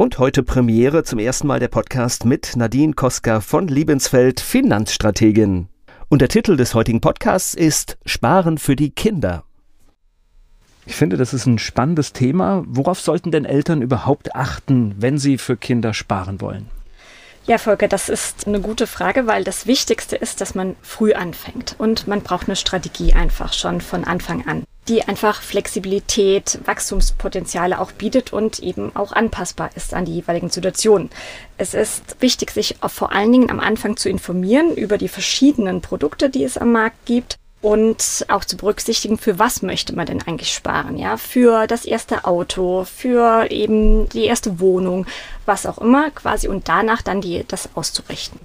Und heute Premiere zum ersten Mal der Podcast mit Nadine Koska von Liebensfeld, Finanzstrategin. Und der Titel des heutigen Podcasts ist Sparen für die Kinder. Ich finde, das ist ein spannendes Thema. Worauf sollten denn Eltern überhaupt achten, wenn sie für Kinder sparen wollen? Ja, Volker, das ist eine gute Frage, weil das Wichtigste ist, dass man früh anfängt. Und man braucht eine Strategie einfach schon von Anfang an die einfach Flexibilität, Wachstumspotenziale auch bietet und eben auch anpassbar ist an die jeweiligen Situationen. Es ist wichtig, sich vor allen Dingen am Anfang zu informieren über die verschiedenen Produkte, die es am Markt gibt und auch zu berücksichtigen, für was möchte man denn eigentlich sparen, ja? Für das erste Auto, für eben die erste Wohnung, was auch immer quasi und danach dann die, das auszurichten.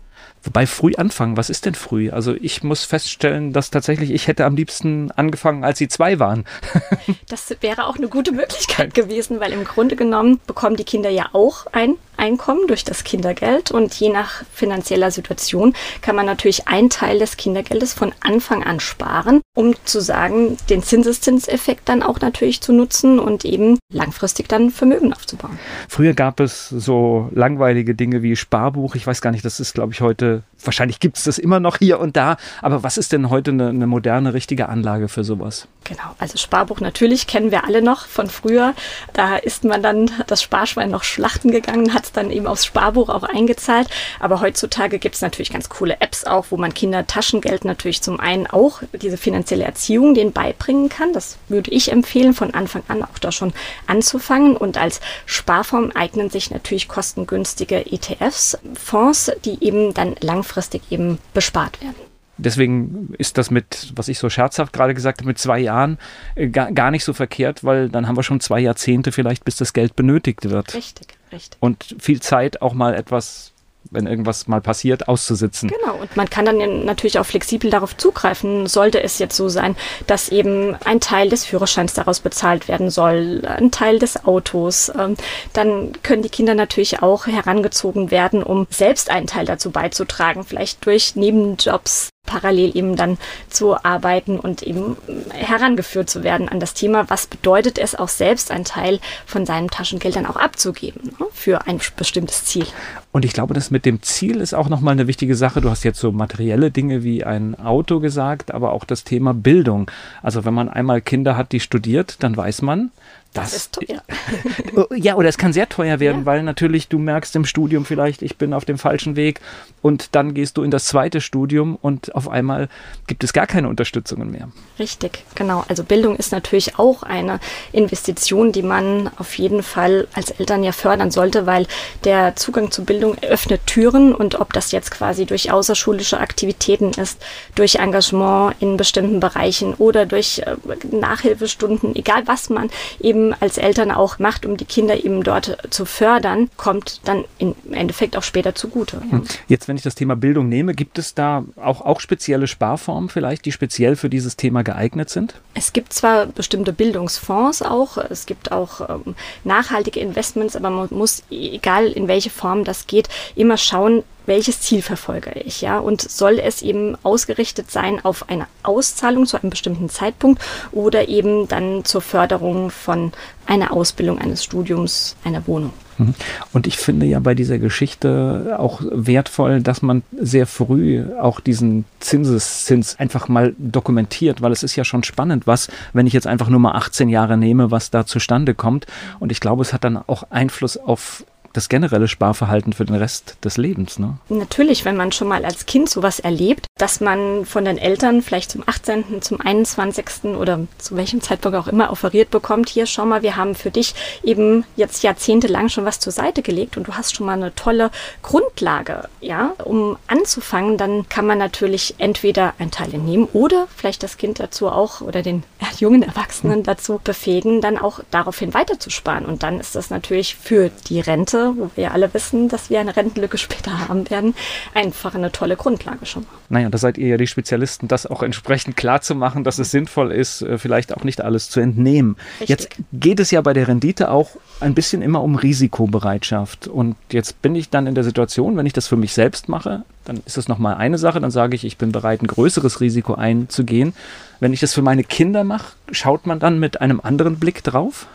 Wobei früh anfangen, was ist denn früh? Also ich muss feststellen, dass tatsächlich ich hätte am liebsten angefangen, als sie zwei waren. das wäre auch eine gute Möglichkeit gewesen, weil im Grunde genommen bekommen die Kinder ja auch ein Einkommen durch das Kindergeld und je nach finanzieller Situation kann man natürlich einen Teil des Kindergeldes von Anfang an sparen, um zu sagen, den Zinseszinseffekt dann auch natürlich zu nutzen und eben langfristig dann Vermögen aufzubauen. Früher gab es so langweilige Dinge wie Sparbuch. Ich weiß gar nicht, das ist, glaube ich, heute, wahrscheinlich gibt es das immer noch hier und da. Aber was ist denn heute eine, eine moderne, richtige Anlage für sowas? Genau, also Sparbuch natürlich kennen wir alle noch von früher. Da ist man dann das Sparschwein noch schlachten gegangen, hat es dann eben aufs Sparbuch auch eingezahlt. Aber heutzutage gibt es natürlich ganz coole Apps auch, wo man Kinder Taschengeld natürlich zum einen auch diese finanzielle Erziehung denen beibringen kann. Das würde ich empfehlen, von Anfang an auch da schon anzufangen. Und als Sparform eignen sich natürlich kostengünstige ETFs, Fonds, die eben dann langfristig eben bespart werden. Deswegen ist das mit, was ich so scherzhaft gerade gesagt habe, mit zwei Jahren äh, gar, gar nicht so verkehrt, weil dann haben wir schon zwei Jahrzehnte vielleicht, bis das Geld benötigt wird. Richtig, richtig. Und viel Zeit auch mal etwas wenn irgendwas mal passiert, auszusitzen. Genau, und man kann dann natürlich auch flexibel darauf zugreifen, sollte es jetzt so sein, dass eben ein Teil des Führerscheins daraus bezahlt werden soll, ein Teil des Autos. Ähm, dann können die Kinder natürlich auch herangezogen werden, um selbst einen Teil dazu beizutragen, vielleicht durch Nebenjobs parallel eben dann zu arbeiten und eben herangeführt zu werden an das Thema, was bedeutet es auch selbst einen Teil von seinem Taschengeld dann auch abzugeben ne, für ein bestimmtes Ziel. Und ich glaube, das mit dem Ziel ist auch nochmal eine wichtige Sache. Du hast jetzt so materielle Dinge wie ein Auto gesagt, aber auch das Thema Bildung. Also wenn man einmal Kinder hat, die studiert, dann weiß man, das, das, ist teuer. ja, oder es kann sehr teuer werden, ja. weil natürlich du merkst im Studium vielleicht, ich bin auf dem falschen Weg und dann gehst du in das zweite Studium und auf einmal gibt es gar keine Unterstützungen mehr. Richtig, genau. Also Bildung ist natürlich auch eine Investition, die man auf jeden Fall als Eltern ja fördern sollte, weil der Zugang zu Bildung öffnet Türen und ob das jetzt quasi durch außerschulische Aktivitäten ist, durch Engagement in bestimmten Bereichen oder durch äh, Nachhilfestunden, egal was man eben als Eltern auch macht, um die Kinder eben dort zu fördern, kommt dann im Endeffekt auch später zugute. Ja. Hm. Jetzt, wenn ich das Thema Bildung nehme, gibt es da auch, auch spezielle Sparformen vielleicht, die speziell für dieses Thema geeignet sind? Es gibt zwar bestimmte Bildungsfonds auch, es gibt auch ähm, nachhaltige Investments, aber man muss, egal in welche Form das geht, immer schauen, welches Ziel verfolge ich, ja, und soll es eben ausgerichtet sein auf eine Auszahlung zu einem bestimmten Zeitpunkt oder eben dann zur Förderung von einer Ausbildung, eines Studiums, einer Wohnung. Mhm. Und ich finde ja bei dieser Geschichte auch wertvoll, dass man sehr früh auch diesen Zinseszins einfach mal dokumentiert, weil es ist ja schon spannend, was, wenn ich jetzt einfach nur mal 18 Jahre nehme, was da zustande kommt. Und ich glaube, es hat dann auch Einfluss auf das generelle Sparverhalten für den Rest des Lebens. Ne? Natürlich, wenn man schon mal als Kind sowas erlebt, dass man von den Eltern vielleicht zum 18., zum 21. oder zu welchem Zeitpunkt auch immer offeriert bekommt, hier schau mal, wir haben für dich eben jetzt jahrzehntelang schon was zur Seite gelegt und du hast schon mal eine tolle Grundlage, ja, um anzufangen, dann kann man natürlich entweder einen Teil entnehmen oder vielleicht das Kind dazu auch oder den jungen Erwachsenen dazu befähigen, dann auch daraufhin weiterzusparen. Und dann ist das natürlich für die Rente Rente, wo wir ja alle wissen, dass wir eine Rentenlücke später haben werden, einfach eine tolle Grundlage schon. Naja, da seid ihr ja die Spezialisten, das auch entsprechend klar zu machen, dass es sinnvoll ist, äh, vielleicht auch nicht alles zu entnehmen. Richtig. Jetzt geht es ja bei der Rendite auch ein bisschen immer um Risikobereitschaft. Und jetzt bin ich dann in der Situation, wenn ich das für mich selbst mache, dann ist das nochmal eine Sache, dann sage ich, ich bin bereit, ein größeres Risiko einzugehen. Wenn ich das für meine Kinder mache, schaut man dann mit einem anderen Blick drauf?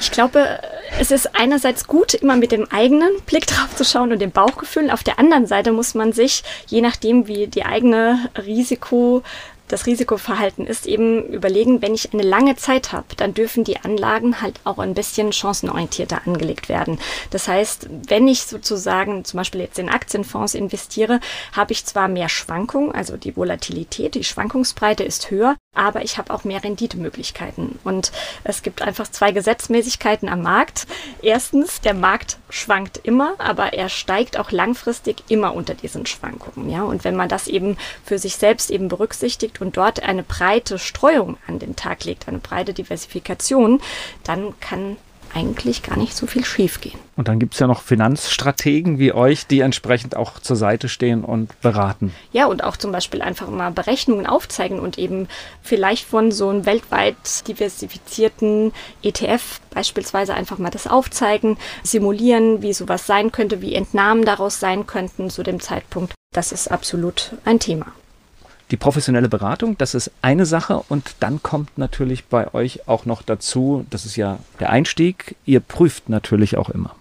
Ich glaube, es ist einerseits gut, immer mit dem eigenen Blick drauf zu schauen und dem Bauchgefühl. Auf der anderen Seite muss man sich, je nachdem, wie die eigene Risiko das Risikoverhalten ist eben überlegen, wenn ich eine lange Zeit habe, dann dürfen die Anlagen halt auch ein bisschen chancenorientierter angelegt werden. Das heißt, wenn ich sozusagen zum Beispiel jetzt in Aktienfonds investiere, habe ich zwar mehr Schwankungen, also die Volatilität, die Schwankungsbreite ist höher, aber ich habe auch mehr Renditemöglichkeiten. Und es gibt einfach zwei Gesetzmäßigkeiten am Markt. Erstens, der Markt schwankt immer, aber er steigt auch langfristig immer unter diesen Schwankungen. Ja? Und wenn man das eben für sich selbst eben berücksichtigt und dort eine breite Streuung an den Tag legt, eine breite Diversifikation, dann kann eigentlich gar nicht so viel schiefgehen. Und dann gibt es ja noch Finanzstrategen wie euch, die entsprechend auch zur Seite stehen und beraten. Ja, und auch zum Beispiel einfach mal Berechnungen aufzeigen und eben vielleicht von so einem weltweit diversifizierten ETF beispielsweise einfach mal das aufzeigen, simulieren, wie sowas sein könnte, wie Entnahmen daraus sein könnten zu dem Zeitpunkt. Das ist absolut ein Thema. Die professionelle Beratung, das ist eine Sache und dann kommt natürlich bei euch auch noch dazu, das ist ja der Einstieg, ihr prüft natürlich auch immer.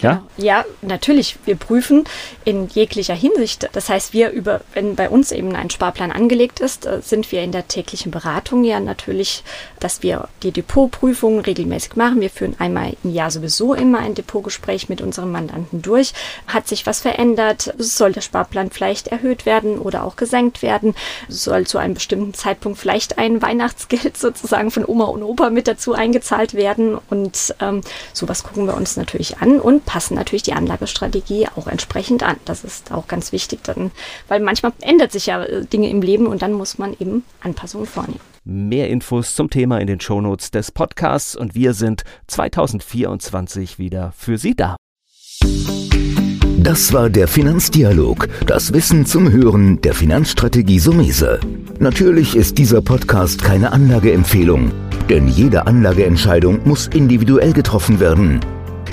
Ja? ja, natürlich. Wir prüfen in jeglicher Hinsicht. Das heißt, wir über, wenn bei uns eben ein Sparplan angelegt ist, äh, sind wir in der täglichen Beratung ja natürlich, dass wir die Depotprüfung regelmäßig machen. Wir führen einmal im Jahr sowieso immer ein Depotgespräch mit unserem Mandanten durch. Hat sich was verändert? Soll der Sparplan vielleicht erhöht werden oder auch gesenkt werden? Soll zu einem bestimmten Zeitpunkt vielleicht ein Weihnachtsgeld sozusagen von Oma und Opa mit dazu eingezahlt werden? Und ähm, sowas gucken wir uns natürlich an und passen natürlich die Anlagestrategie auch entsprechend an. Das ist auch ganz wichtig, dann, weil manchmal ändert sich ja äh, Dinge im Leben und dann muss man eben Anpassungen vornehmen. Mehr Infos zum Thema in den Shownotes des Podcasts und wir sind 2024 wieder für Sie da. Das war der Finanzdialog, das Wissen zum Hören der Finanzstrategie Sumese. Natürlich ist dieser Podcast keine Anlageempfehlung, denn jede Anlageentscheidung muss individuell getroffen werden.